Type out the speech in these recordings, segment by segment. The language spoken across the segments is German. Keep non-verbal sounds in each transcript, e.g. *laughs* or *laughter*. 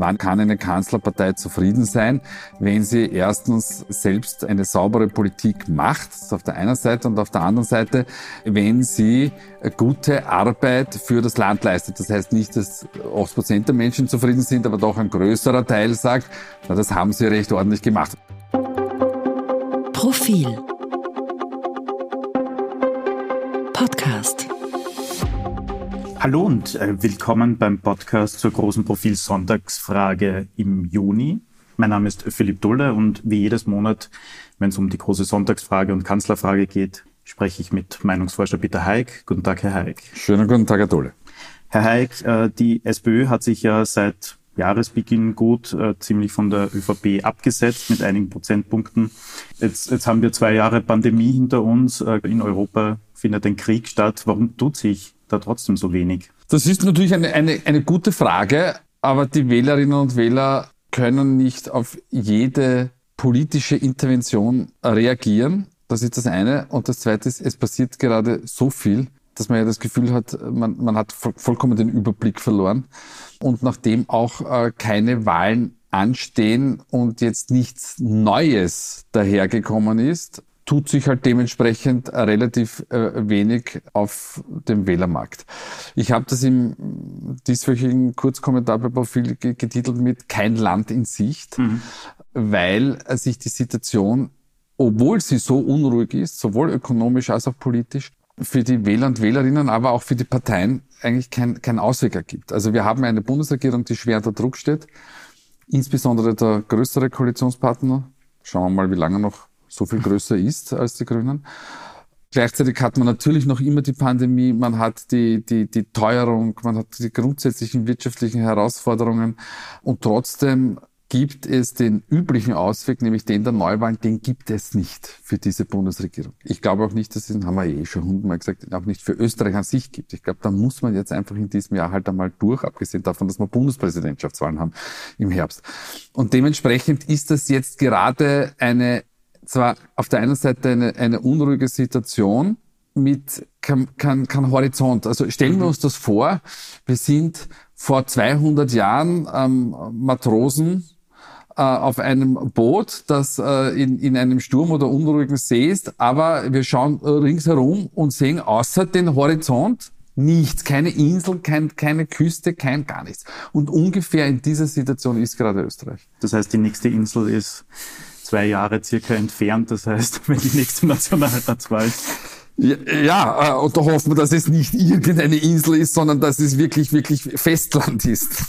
Wann kann eine Kanzlerpartei zufrieden sein, wenn sie erstens selbst eine saubere Politik macht, das auf der einen Seite, und auf der anderen Seite, wenn sie gute Arbeit für das Land leistet. Das heißt nicht, dass 80 Prozent der Menschen zufrieden sind, aber doch ein größerer Teil sagt, na, das haben sie recht ordentlich gemacht. Profil Podcast Hallo und äh, willkommen beim Podcast zur großen Profil Sonntagsfrage im Juni. Mein Name ist Philipp Dulle und wie jedes Monat, wenn es um die große Sonntagsfrage und Kanzlerfrage geht, spreche ich mit Meinungsforscher Peter Haig. Guten Tag, Herr Haig. Schönen guten Tag, Herr Dulle. Herr Haig, äh, die SPÖ hat sich ja seit Jahresbeginn gut äh, ziemlich von der ÖVP abgesetzt mit einigen Prozentpunkten. Jetzt, jetzt haben wir zwei Jahre Pandemie hinter uns. Äh, in Europa findet ein Krieg statt. Warum tut sich da trotzdem so wenig? Das ist natürlich eine, eine, eine gute Frage, aber die Wählerinnen und Wähler können nicht auf jede politische Intervention reagieren. Das ist das eine. Und das zweite ist, es passiert gerade so viel, dass man ja das Gefühl hat, man, man hat vollkommen den Überblick verloren. Und nachdem auch äh, keine Wahlen anstehen und jetzt nichts Neues dahergekommen ist, tut sich halt dementsprechend relativ äh, wenig auf dem Wählermarkt. Ich habe das im dieswöchigen Kurzkommentar bei Profil getitelt mit Kein Land in Sicht, mhm. weil sich die Situation, obwohl sie so unruhig ist, sowohl ökonomisch als auch politisch, für die Wähler und Wählerinnen, aber auch für die Parteien eigentlich kein, kein Ausweg ergibt. Also wir haben eine Bundesregierung, die schwer unter Druck steht, insbesondere der größere Koalitionspartner. Schauen wir mal, wie lange noch so viel größer ist als die Grünen. Gleichzeitig hat man natürlich noch immer die Pandemie, man hat die, die, die Teuerung, man hat die grundsätzlichen wirtschaftlichen Herausforderungen und trotzdem gibt es den üblichen Ausweg, nämlich den der Neuwahlen, den gibt es nicht für diese Bundesregierung. Ich glaube auch nicht, dass es, haben wir eh schon hundertmal gesagt, auch nicht für Österreich an sich gibt. Ich glaube, da muss man jetzt einfach in diesem Jahr halt einmal durch, abgesehen davon, dass wir Bundespräsidentschaftswahlen haben im Herbst. Und dementsprechend ist das jetzt gerade eine zwar auf der einen Seite eine, eine unruhige Situation mit kein, kein, kein Horizont. Also stellen wir mhm. uns das vor, wir sind vor 200 Jahren ähm, Matrosen äh, auf einem Boot, das äh, in, in einem Sturm oder unruhigen See ist, aber wir schauen ringsherum und sehen außer den Horizont nichts, keine Insel, kein, keine Küste, kein gar nichts. Und ungefähr in dieser Situation ist gerade Österreich. Das heißt, die nächste Insel ist zwei Jahre circa entfernt. Das heißt, *laughs* wenn die nächste Nationalratswahl ja, ja, und da hoffen wir, dass es nicht irgendeine Insel ist, sondern dass es wirklich, wirklich Festland ist.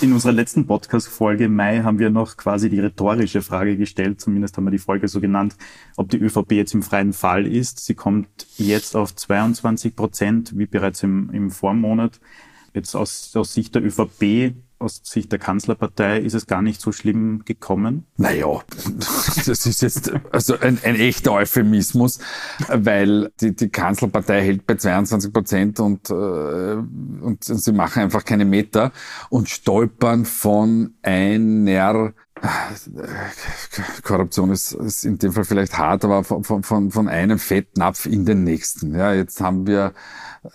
In unserer letzten Podcast-Folge im Mai haben wir noch quasi die rhetorische Frage gestellt, zumindest haben wir die Folge so genannt, ob die ÖVP jetzt im freien Fall ist. Sie kommt jetzt auf 22 Prozent, wie bereits im, im Vormonat. Jetzt aus, aus Sicht der ÖVP aus Sicht der Kanzlerpartei ist es gar nicht so schlimm gekommen? Naja, *laughs* das ist jetzt also ein, ein echter Euphemismus, weil die, die Kanzlerpartei hält bei 22 Prozent und, äh, und sie machen einfach keine Meter und stolpern von einer Korruption ist, ist in dem Fall vielleicht hart, aber von, von, von einem Fettnapf in den nächsten. Ja, jetzt haben wir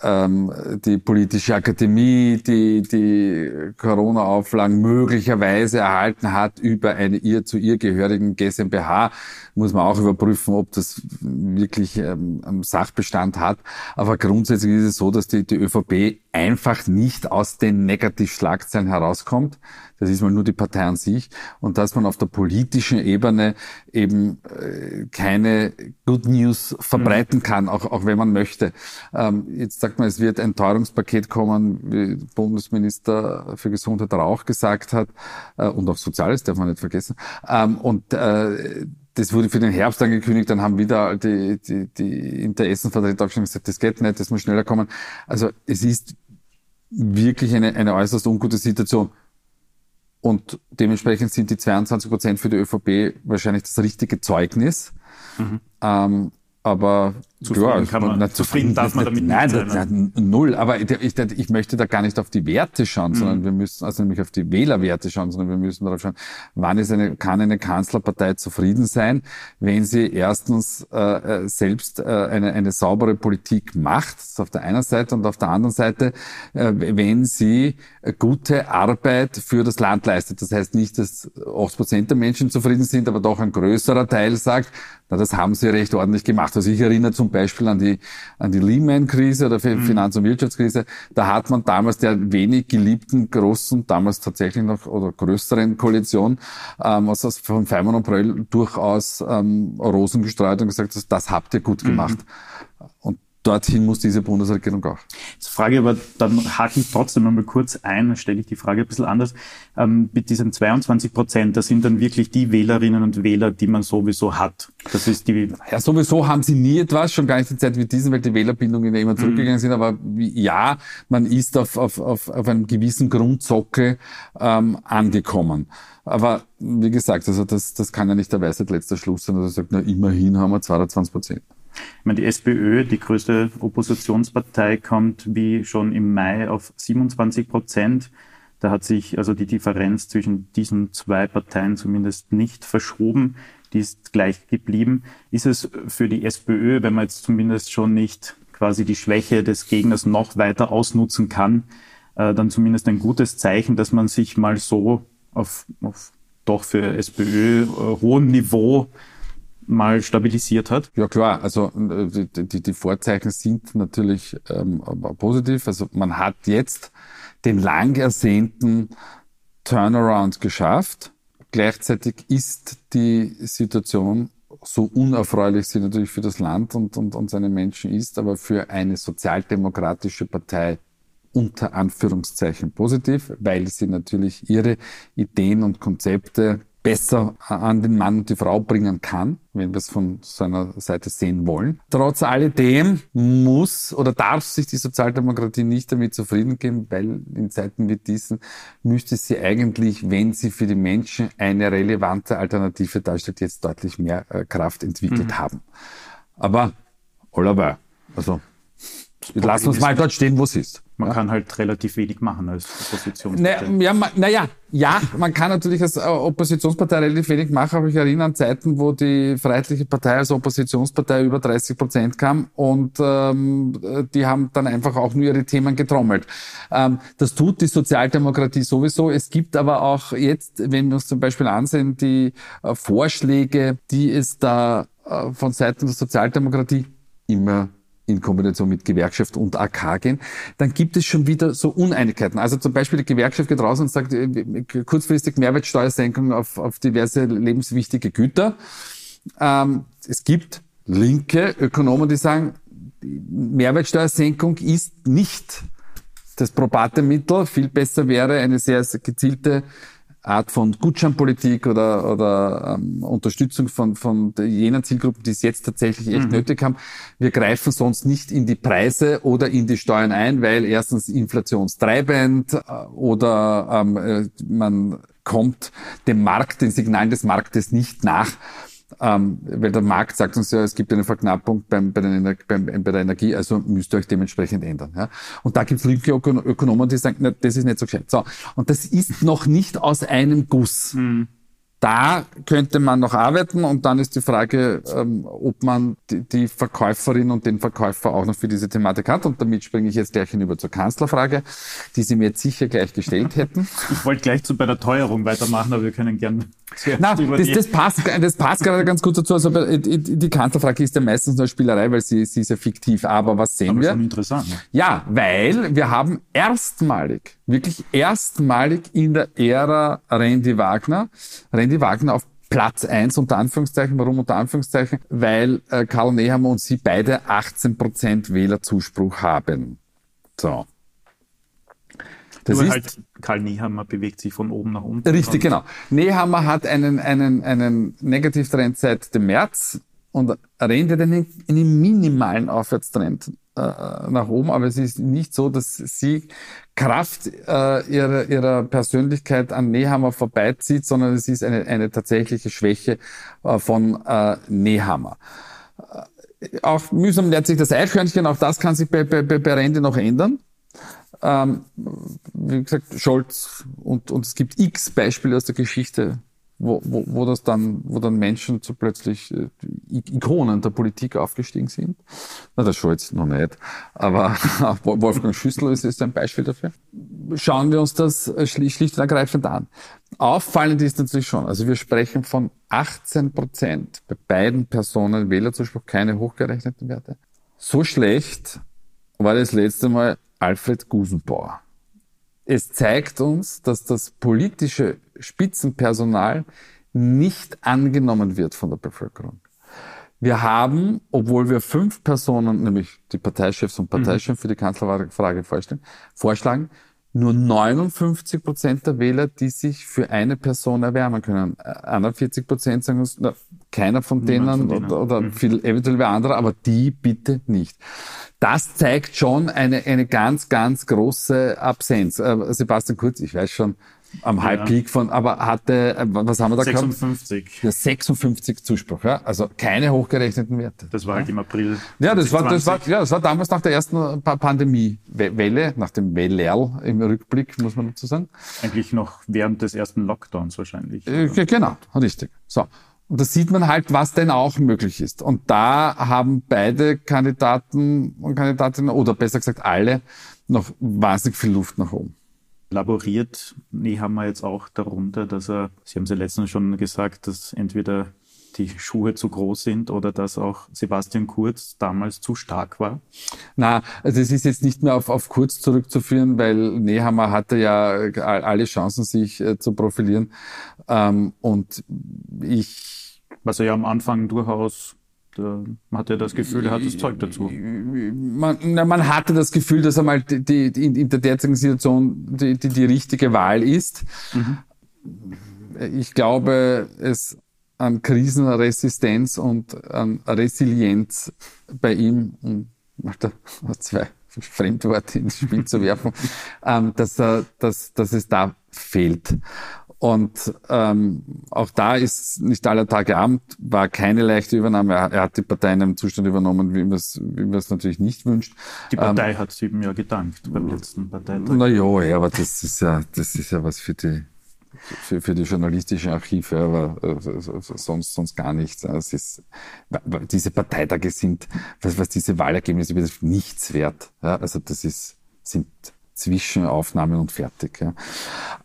ähm, die politische Akademie, die die Corona-Auflagen möglicherweise erhalten hat über eine ihr zu ihr gehörigen GmbH, muss man auch überprüfen, ob das wirklich ähm, Sachbestand hat. Aber grundsätzlich ist es so, dass die, die ÖVP einfach nicht aus den Negativschlagzeilen herauskommt. Das ist mal nur die Partei an sich. Und dass man auf der politischen Ebene eben äh, keine Good News verbreiten kann, auch, auch wenn man möchte. Ähm, jetzt sagt man, es wird ein Teuerungspaket kommen, wie Bundesminister für Gesundheit auch gesagt hat, äh, und auch Soziales darf man nicht vergessen. Ähm, und äh, das wurde für den Herbst angekündigt, dann haben wieder die, die, die Interessenvertreter gesagt, das geht nicht, das muss schneller kommen. Also es ist wirklich eine, eine äußerst ungute Situation. Und dementsprechend sind die 22 Prozent für die ÖVP wahrscheinlich das richtige Zeugnis. Mhm. Ähm, aber Zufrieden kann man, na, zufrieden darf man damit nein, nicht sein. Nein, null. Aber ich, ich, ich, möchte da gar nicht auf die Werte schauen, mhm. sondern wir müssen also nämlich auf die Wählerwerte schauen, sondern wir müssen darauf schauen, wann ist eine, kann eine Kanzlerpartei zufrieden sein, wenn sie erstens äh, äh selbst äh, eine, eine saubere Politik macht, das ist auf der einen Seite, und auf der anderen Seite, äh, wenn sie gute Arbeit für das Land leistet. Das heißt nicht, dass 80 Prozent der Menschen zufrieden sind, aber doch ein größerer Teil sagt, na, das haben sie recht ordentlich gemacht. Also ich erinnere zum Beispiel an die, an die Lehman-Krise oder mhm. Finanz- und Wirtschaftskrise. Da hat man damals der wenig geliebten großen, damals tatsächlich noch oder größeren Koalition, ähm, also von Feimann und Bröll durchaus ähm, Rosen gestreut und gesagt, das, das habt ihr gut mhm. gemacht. Mhm. Und dorthin muss diese Bundesregierung auch. Jetzt frage aber, dann hake ich trotzdem einmal kurz ein, dann stelle ich die Frage ein bisschen anders. Ähm, mit diesen 22 Prozent, das sind dann wirklich die Wählerinnen und Wähler, die man sowieso hat. Das ist die. Ja, sowieso haben sie nie etwas, schon gar nicht in Zeit wie diesen, weil die Wählerbindungen ja immer mhm. zurückgegangen mhm. sind. Aber ja, man ist auf, auf, auf, auf einem gewissen Grundsockel ähm, angekommen. Aber wie gesagt, also das, das kann ja nicht der Weisheit letzter Schluss sein, dass er sagt, na immerhin haben wir 22 Prozent. Ich meine, die SPÖ, die größte Oppositionspartei, kommt wie schon im Mai auf 27 Prozent. Da hat sich also die Differenz zwischen diesen zwei Parteien zumindest nicht verschoben. Die ist gleich geblieben. Ist es für die SPÖ, wenn man jetzt zumindest schon nicht quasi die Schwäche des Gegners noch weiter ausnutzen kann, äh, dann zumindest ein gutes Zeichen, dass man sich mal so auf, auf doch für SPÖ äh, hohem Niveau mal stabilisiert hat? Ja klar, also äh, die, die, Vorzeichen sind natürlich ähm, positiv. Also man hat jetzt den lang ersehnten Turnaround geschafft. Gleichzeitig ist die Situation so unerfreulich sie natürlich für das Land und, und, und seine Menschen ist, aber für eine sozialdemokratische Partei unter Anführungszeichen positiv, weil sie natürlich ihre Ideen und Konzepte besser an den Mann und die Frau bringen kann, wenn wir es von seiner Seite sehen wollen. Trotz alledem muss oder darf sich die Sozialdemokratie nicht damit zufrieden geben, weil in Zeiten wie diesen müsste sie eigentlich, wenn sie für die Menschen eine relevante Alternative darstellt, jetzt deutlich mehr äh, Kraft entwickelt mhm. haben. Aber, Oliver, also, lass uns mal dort stehen, wo es ist. Man ja. kann halt relativ wenig machen als Oppositionspartei. Naja, ja, naja, ja, man kann natürlich als äh, Oppositionspartei relativ wenig machen, aber ich erinnere an Zeiten, wo die Freiheitliche Partei als Oppositionspartei über 30 Prozent kam und ähm, die haben dann einfach auch nur ihre Themen getrommelt. Ähm, das tut die Sozialdemokratie sowieso. Es gibt aber auch jetzt, wenn wir uns zum Beispiel ansehen, die äh, Vorschläge, die es da äh, von Seiten der Sozialdemokratie immer in Kombination mit Gewerkschaft und AK gehen, dann gibt es schon wieder so Uneinigkeiten. Also zum Beispiel die Gewerkschaft geht raus und sagt, äh, kurzfristig Mehrwertsteuersenkung auf, auf diverse lebenswichtige Güter. Ähm, es gibt linke Ökonomen, die sagen, Mehrwertsteuersenkung ist nicht das probate Mittel. Viel besser wäre eine sehr, sehr gezielte Art von Gutscheinpolitik oder, oder ähm, Unterstützung von, von jenen Zielgruppen, die es jetzt tatsächlich echt mhm. nötig haben. Wir greifen sonst nicht in die Preise oder in die Steuern ein, weil erstens inflationstreibend äh, oder ähm, äh, man kommt dem Markt, den Signalen des Marktes nicht nach ähm, weil der Markt sagt uns ja, es gibt eine Verknappung beim, bei, den, beim, bei der Energie, also müsst ihr euch dementsprechend ändern. Ja? Und da gibt es linke Ökonomen, die sagen, na, das ist nicht so gescheit. So, und das ist noch nicht aus einem Guss. Mhm. Da könnte man noch arbeiten und dann ist die Frage, ähm, ob man die, die, Verkäuferin und den Verkäufer auch noch für diese Thematik hat. Und damit springe ich jetzt gleich hinüber zur Kanzlerfrage, die Sie mir jetzt sicher gleich gestellt hätten. Ich wollte gleich zu bei der Teuerung weitermachen, aber wir können gerne. Na, das, das, passt, das passt gerade ganz gut dazu. Also die Kanzlerfrage ist ja meistens nur Spielerei, weil sie, sie ist ja fiktiv. Aber was sehen aber wir? Schon interessant. Ne? Ja, weil wir haben erstmalig, wirklich erstmalig in der Ära Randy Wagner, Randy Randy Wagner auf Platz eins unter Anführungszeichen. Warum unter Anführungszeichen? Weil äh, Karl Nehammer und sie beide 18 Prozent Wählerzuspruch haben. So. Das Nur ist, halt Karl Nehammer bewegt sich von oben nach unten. Richtig, genau. Nehammer hat einen, einen, einen Negativtrend seit dem März und Rende einen, einen minimalen Aufwärtstrend äh, nach oben, aber es ist nicht so, dass sie Kraft äh, ihrer, ihrer Persönlichkeit an Nehammer vorbeizieht, sondern es ist eine, eine tatsächliche Schwäche äh, von äh, Nehammer. auch mühsam lernt sich das Eichhörnchen, auch das kann sich bei, bei, bei Rente noch ändern. Ähm, wie gesagt, Scholz und, und es gibt x Beispiele aus der Geschichte, wo, wo, wo das dann, wo dann Menschen so plötzlich äh, Ikonen der Politik aufgestiegen sind. Na, der Scholz noch nicht, aber *laughs* Wolfgang Schüssel ist, ist ein Beispiel dafür. Schauen wir uns das schlicht und ergreifend an. Auffallend ist natürlich schon, also wir sprechen von 18 Prozent bei beiden Personen Wählerzuspruch, keine hochgerechneten Werte. So schlecht war das letzte Mal Alfred Gusenbauer. Es zeigt uns, dass das politische Spitzenpersonal nicht angenommen wird von der Bevölkerung. Wir haben, obwohl wir fünf Personen, nämlich die Parteichefs und Parteichefs mhm. für die Kanzlerfrage vorstellen, vorschlagen, nur 59 Prozent der Wähler, die sich für eine Person erwärmen können. 41 Prozent sagen uns, na, keiner von denen, von denen, oder, oder mhm. viel, eventuell wer andere, aber die bitte nicht. Das zeigt schon eine, eine ganz, ganz große Absenz. Äh, Sebastian Kurz, ich weiß schon, am High Peak von, aber hatte, äh, was haben wir da 56. gehabt? Ja, 56 Zuspruch, ja. Also keine hochgerechneten Werte. Das war halt im April. Ja, das war, das war, ja, das war damals nach der ersten Pandemiewelle, nach dem Wellerl im Rückblick, muss man dazu sagen. Eigentlich noch während des ersten Lockdowns wahrscheinlich. Äh, genau, richtig. So. Und da sieht man halt, was denn auch möglich ist. Und da haben beide Kandidaten und Kandidatinnen, oder besser gesagt alle, noch wahnsinnig viel Luft nach oben laboriert Nehammer jetzt auch darunter, dass er, Sie haben es ja letztens schon gesagt, dass entweder die Schuhe zu groß sind oder dass auch Sebastian Kurz damals zu stark war? Na, also es ist jetzt nicht mehr auf, auf Kurz zurückzuführen, weil Nehammer hatte ja alle Chancen, sich äh, zu profilieren. Ähm, und ich. Was er ja am Anfang durchaus man hatte das Gefühl, er hat das Zeug dazu. Man, na, man hatte das Gefühl, dass er mal die, die, in, der derzeitigen Situation die, die, die richtige Wahl ist. Mhm. Ich glaube, es an Krisenresistenz und an Resilienz bei ihm, um *laughs* zwei Fremdworte ins Spiel zu werfen, *laughs* ähm, dass, er, dass, dass es da fehlt. Und ähm, auch da ist nicht aller Tage Abend, war keine leichte Übernahme. Er, er hat die Partei in einem Zustand übernommen, wie man es wie man es natürlich nicht wünscht. Die Partei ähm, hat sieben Jahr gedankt beim letzten Parteitag. Na ja, ja, aber das ist ja, das ist ja was für die für, für die journalistischen Archive, aber äh, sonst, sonst gar nichts. Es ist, diese Parteitage sind, was, was diese Wahlergebnisse betrifft, nichts wert. Ja, also das ist, sind Zwischenaufnahmen und fertig. Ja.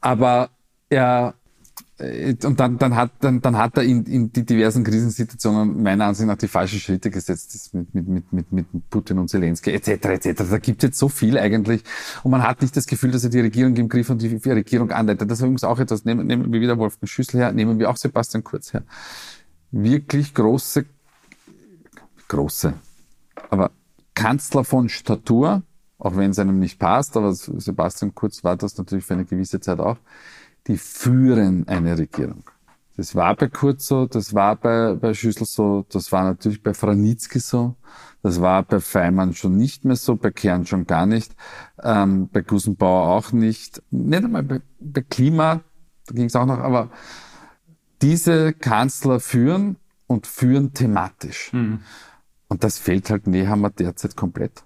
Aber er äh, und dann, dann, hat, dann, dann hat er in, in die diversen Krisensituationen meiner Ansicht nach die falschen Schritte gesetzt mit, mit, mit, mit, mit Putin und Zelensky etc. etc. Da gibt es jetzt so viel eigentlich und man hat nicht das Gefühl, dass er die Regierung im Griff und die, die Regierung anleitet. Das ist übrigens auch etwas, nehmen, nehmen wir wieder Wolfgang Schüssel her, nehmen wir auch Sebastian Kurz her. Wirklich große, große, aber Kanzler von Statur, auch wenn es einem nicht passt, aber Sebastian Kurz war das natürlich für eine gewisse Zeit auch, die führen eine Regierung. Das war bei Kurz so, das war bei, bei Schüssel so, das war natürlich bei Franitzky so, das war bei Feimann schon nicht mehr so, bei Kern schon gar nicht, ähm, bei Gusenbauer auch nicht, nicht einmal bei, bei Klima, da ging es auch noch, aber diese Kanzler führen und führen thematisch. Mhm. Und das fehlt halt Nehammer derzeit komplett.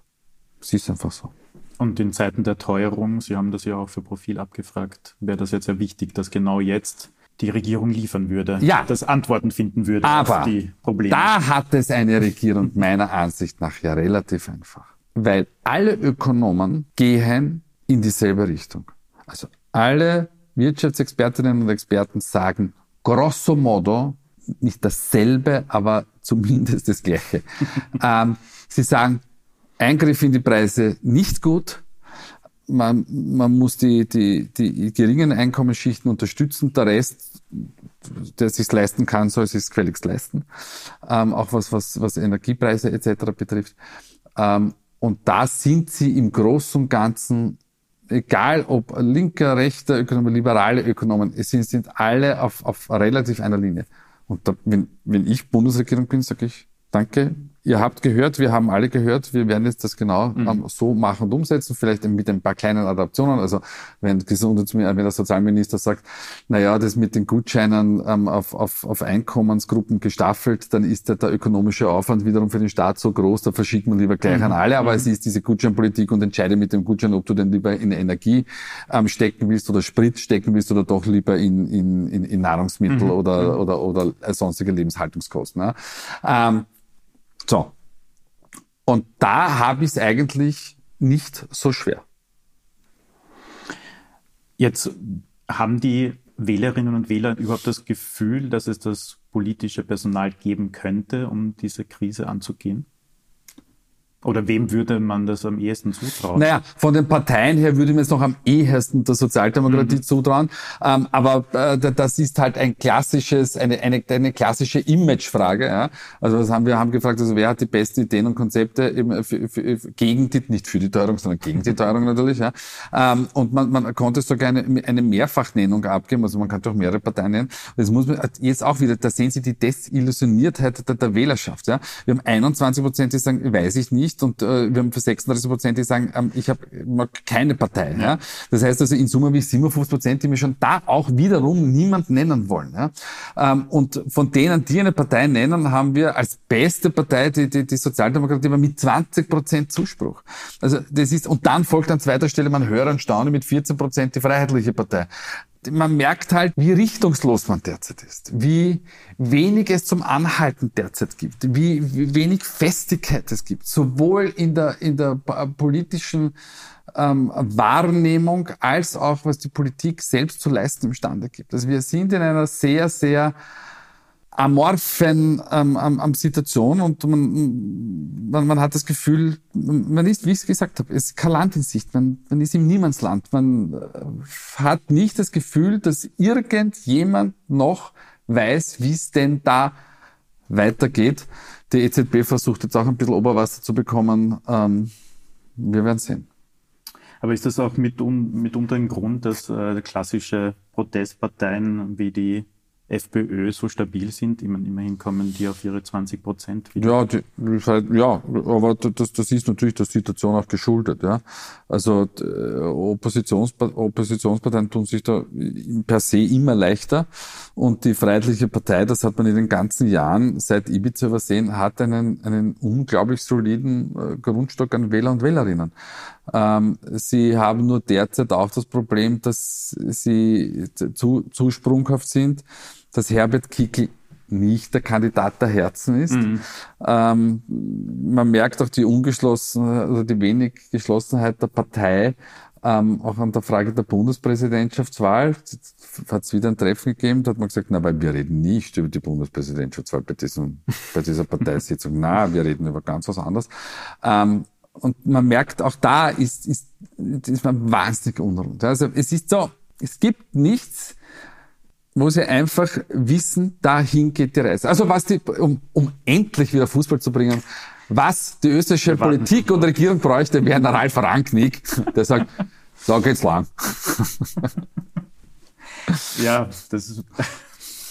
Es ist einfach so. Und in Zeiten der Teuerung, Sie haben das ja auch für Profil abgefragt, wäre das jetzt sehr wichtig, dass genau jetzt die Regierung liefern würde, ja. dass Antworten finden würde Aber auf die Probleme. Da hat es eine Regierung meiner Ansicht nach ja relativ einfach. Weil alle Ökonomen gehen in dieselbe Richtung. Also alle Wirtschaftsexpertinnen und Experten sagen grosso modo nicht dasselbe, aber zumindest das Gleiche. *laughs* ähm, sie sagen, Eingriff in die Preise nicht gut. Man, man muss die, die, die geringen Einkommensschichten unterstützen. Der Rest, der sich leisten kann, soll sich gefälligst leisten. Ähm, auch was, was, was Energiepreise etc. betrifft. Ähm, und da sind sie im Großen und Ganzen, egal ob linker, rechter Ökonomen, liberale Ökonomen, es sind, sind alle auf, auf relativ einer Linie. Und da, wenn, wenn ich Bundesregierung bin, sage ich, danke, ihr habt gehört, wir haben alle gehört, wir werden jetzt das genau mhm. ähm, so machen und umsetzen, vielleicht mit ein paar kleinen Adaptionen. Also wenn, wenn der Sozialminister sagt, na ja, das mit den Gutscheinen ähm, auf, auf, auf Einkommensgruppen gestaffelt, dann ist der, der ökonomische Aufwand wiederum für den Staat so groß, da verschickt man lieber gleich mhm. an alle. Aber mhm. es ist diese Gutscheinpolitik und entscheide mit dem Gutschein, ob du den lieber in Energie ähm, stecken willst oder Sprit stecken willst oder doch lieber in, in, in, in Nahrungsmittel mhm. oder, mhm. oder, oder, oder sonstige Lebenshaltungskosten. Ne? Ähm, so. Und da habe ich es eigentlich nicht so schwer. Jetzt haben die Wählerinnen und Wähler überhaupt das Gefühl, dass es das politische Personal geben könnte, um diese Krise anzugehen? Oder wem würde man das am ehesten zutrauen? Naja, von den Parteien her würde man es noch am ehesten der Sozialdemokratie mhm. zutrauen. Ähm, aber äh, das ist halt ein klassisches, eine, eine, eine klassische Imagefrage. Ja? Also das haben wir haben gefragt, also wer hat die besten Ideen und Konzepte eben für, für, gegen die, nicht für die Teuerung, sondern gegen die Teuerung natürlich. Ja? Ähm, und man, man konnte sogar eine, eine Mehrfachnennung abgeben, also man kann doch mehrere Parteien nennen. Das muss man jetzt auch wieder, da sehen Sie die Desillusioniertheit der, der Wählerschaft. Ja? Wir haben 21 Prozent, die sagen, weiß ich nicht nicht und äh, wir haben für 36 Prozent, die sagen, ähm, ich habe keine Partei. Ja. ja. Das heißt also in Summe wie 57 Prozent, die mir schon da auch wiederum niemand nennen wollen. Ja. Ähm, und von denen, die eine Partei nennen, haben wir als beste Partei die, die, die Sozialdemokratie mit 20 Prozent Zuspruch. Also das ist und dann folgt an zweiter Stelle man höre und staune mit 14 Prozent die Freiheitliche Partei man merkt halt, wie richtungslos man derzeit ist, wie wenig es zum Anhalten derzeit gibt, wie, wie wenig Festigkeit es gibt, sowohl in der, in der politischen ähm, Wahrnehmung als auch was die Politik selbst zu leisten imstande gibt. Also wir sind in einer sehr, sehr amorphen ähm, ähm, Situation und man, man, man hat das Gefühl, man ist, wie ich es gesagt habe, es ist kein Land in Sicht, man, man ist im Niemandsland. Man äh, hat nicht das Gefühl, dass irgendjemand noch weiß, wie es denn da weitergeht. Die EZB versucht jetzt auch ein bisschen Oberwasser zu bekommen. Ähm, wir werden sehen. Aber ist das auch mit, mitunter ein Grund, dass äh, klassische Protestparteien wie die FPÖ so stabil sind. Immerhin kommen die auf ihre 20 Prozent wieder. Ja, die, ja, aber das, das ist natürlich der Situation auch geschuldet. Ja. Also äh, Oppositions, Oppositionsparteien tun sich da per se immer leichter und die Freiheitliche Partei, das hat man in den ganzen Jahren seit Ibiza übersehen, hat einen, einen unglaublich soliden äh, Grundstock an Wähler und Wählerinnen. Ähm, sie haben nur derzeit auch das Problem, dass sie zu, zu sprunghaft sind dass Herbert Kickl nicht der Kandidat der Herzen ist. Mhm. Ähm, man merkt auch die ungeschlossene, also die wenig Geschlossenheit der Partei, ähm, auch an der Frage der Bundespräsidentschaftswahl. Hat es wieder ein Treffen gegeben, da hat man gesagt, na, weil wir reden nicht über die Bundespräsidentschaftswahl bei, diesem, bei dieser Parteisitzung. *laughs* na, wir reden über ganz was anderes. Ähm, und man merkt, auch da ist, ist, ist man wahnsinnig unruhig. Also es ist so, es gibt nichts, wo sie einfach wissen, dahin geht die Reise. Also was die, um, um endlich wieder Fußball zu bringen, was die österreichische Politik und Regierung bräuchte, wäre ein Ralf Rangnick, der sagt, so geht's lang. *laughs* Ja, das ist,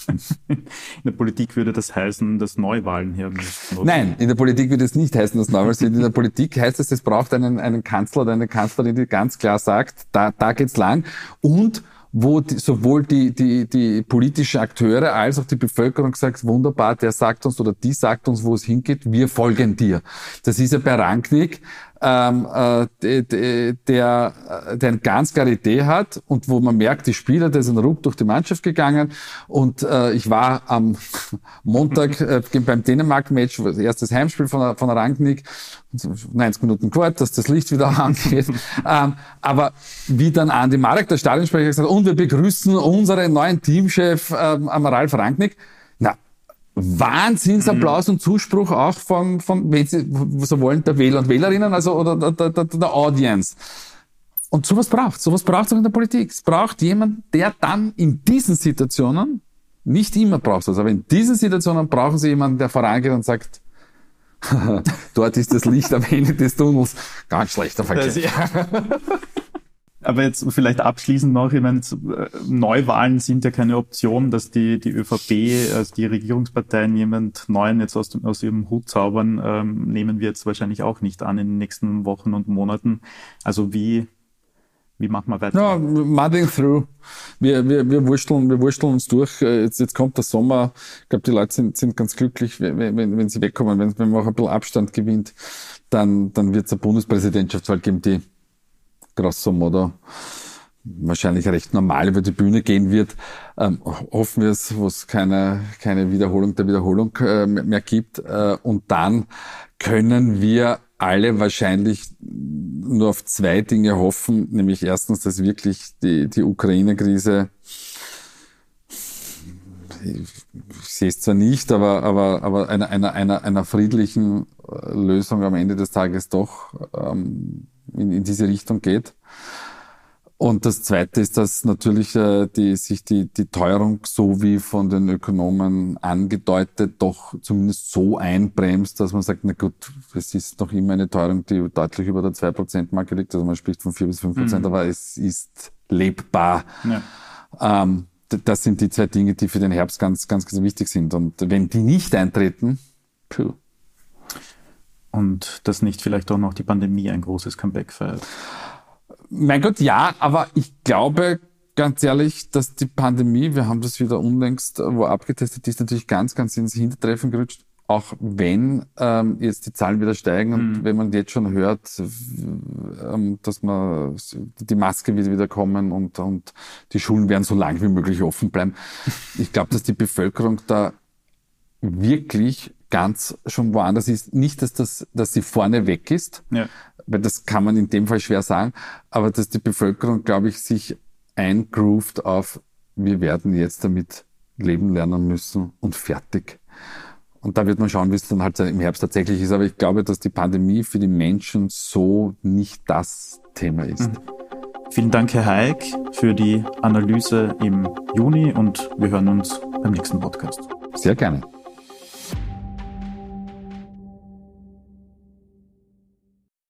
*laughs* in der Politik würde das heißen, dass Neuwahlen hier müssen. Nein, in der Politik würde es nicht heißen, dass Neuwahlen sind. In der Politik heißt es, es braucht einen, einen Kanzler oder eine Kanzlerin, die ganz klar sagt, da, da geht's lang. Und wo die, sowohl die, die, die politischen Akteure als auch die Bevölkerung sagt, wunderbar, der sagt uns oder die sagt uns, wo es hingeht, wir folgen dir. Das ist ja bei Rangnick ähm, äh, der, der eine ganz klare Idee hat und wo man merkt, die Spieler, der ist ein Ruck durch die Mannschaft gegangen und äh, ich war am *laughs* Montag äh, beim Dänemark-Match, erstes Heimspiel von, von Rangnick, 90 Minuten gewartet, dass das Licht wieder *laughs* angeht. ähm, aber wie dann Andi Marek, der Stadionsprecher, gesagt hat, und wir begrüßen unseren neuen Teamchef ähm, Ralf Rangnick, Wahnsinnsapplaus mhm. und Zuspruch auch von, von, wenn Sie so wollen, der Wähler und Wählerinnen, also, oder der, der, der Audience. Und sowas braucht, sowas braucht es auch in der Politik. Es braucht jemand, der dann in diesen Situationen, nicht immer braucht es, aber in diesen Situationen brauchen Sie jemanden, der vorangeht und sagt, *laughs* dort ist das Licht am Ende des Tunnels. Ganz schlechter Verkehr. *laughs* Aber jetzt vielleicht abschließend noch, ich meine, äh, Neuwahlen sind ja keine Option, dass die, die ÖVP, also die Regierungsparteien jemand Neuen jetzt aus, dem, aus ihrem Hut zaubern, ähm, nehmen wir jetzt wahrscheinlich auch nicht an in den nächsten Wochen und Monaten. Also wie, wie machen wir weiter? Ja, mudding through. Wir, wir, wir, wursteln, wir wursteln uns durch. Äh, jetzt, jetzt kommt der Sommer. Ich glaube, die Leute sind, sind ganz glücklich, wenn, wenn, wenn sie wegkommen. Wenn, wenn man auch ein bisschen Abstand gewinnt, dann, dann wird es eine Bundespräsidentschaftswahl geben, die grosso modo wahrscheinlich recht normal über die Bühne gehen wird. Ähm, hoffen wir es, wo es keine, keine Wiederholung der Wiederholung äh, mehr gibt. Äh, und dann können wir alle wahrscheinlich nur auf zwei Dinge hoffen, nämlich erstens, dass wirklich die, die Ukraine-Krise, ich sehe es zwar nicht, aber, aber, aber einer, einer, einer, einer friedlichen Lösung am Ende des Tages doch ähm, in, in diese Richtung geht. Und das Zweite ist, dass natürlich äh, die, sich die, die Teuerung, so wie von den Ökonomen angedeutet, doch zumindest so einbremst, dass man sagt, na gut, es ist noch immer eine Teuerung, die deutlich über der 2%-Marke liegt. Also man spricht von 4 bis 5 Prozent, mhm. aber es ist lebbar. Ja. Ähm, das sind die zwei Dinge, die für den Herbst ganz, ganz, ganz wichtig sind. Und wenn die nicht eintreten, puh. Und dass nicht vielleicht auch noch die Pandemie ein großes Comeback feiert. Mein Gott, ja, aber ich glaube ganz ehrlich, dass die Pandemie, wir haben das wieder unlängst wo abgetestet, die ist natürlich ganz, ganz ins Hintertreffen gerutscht. Auch wenn ähm, jetzt die Zahlen wieder steigen und mhm. wenn man jetzt schon hört, ähm, dass man die Maske wird wieder kommen und, und die Schulen werden so lang wie möglich offen bleiben. Ich glaube, dass die Bevölkerung da wirklich ganz schon woanders ist. Nicht, dass das, dass sie vorne weg ist, ja. weil das kann man in dem Fall schwer sagen, aber dass die Bevölkerung, glaube ich, sich eingroovt auf, wir werden jetzt damit leben lernen müssen und fertig. Und da wird man schauen, wie es dann halt im Herbst tatsächlich ist. Aber ich glaube, dass die Pandemie für die Menschen so nicht das Thema ist. Mhm. Vielen Dank, Herr Haig, für die Analyse im Juni und wir hören uns beim nächsten Podcast. Sehr gerne.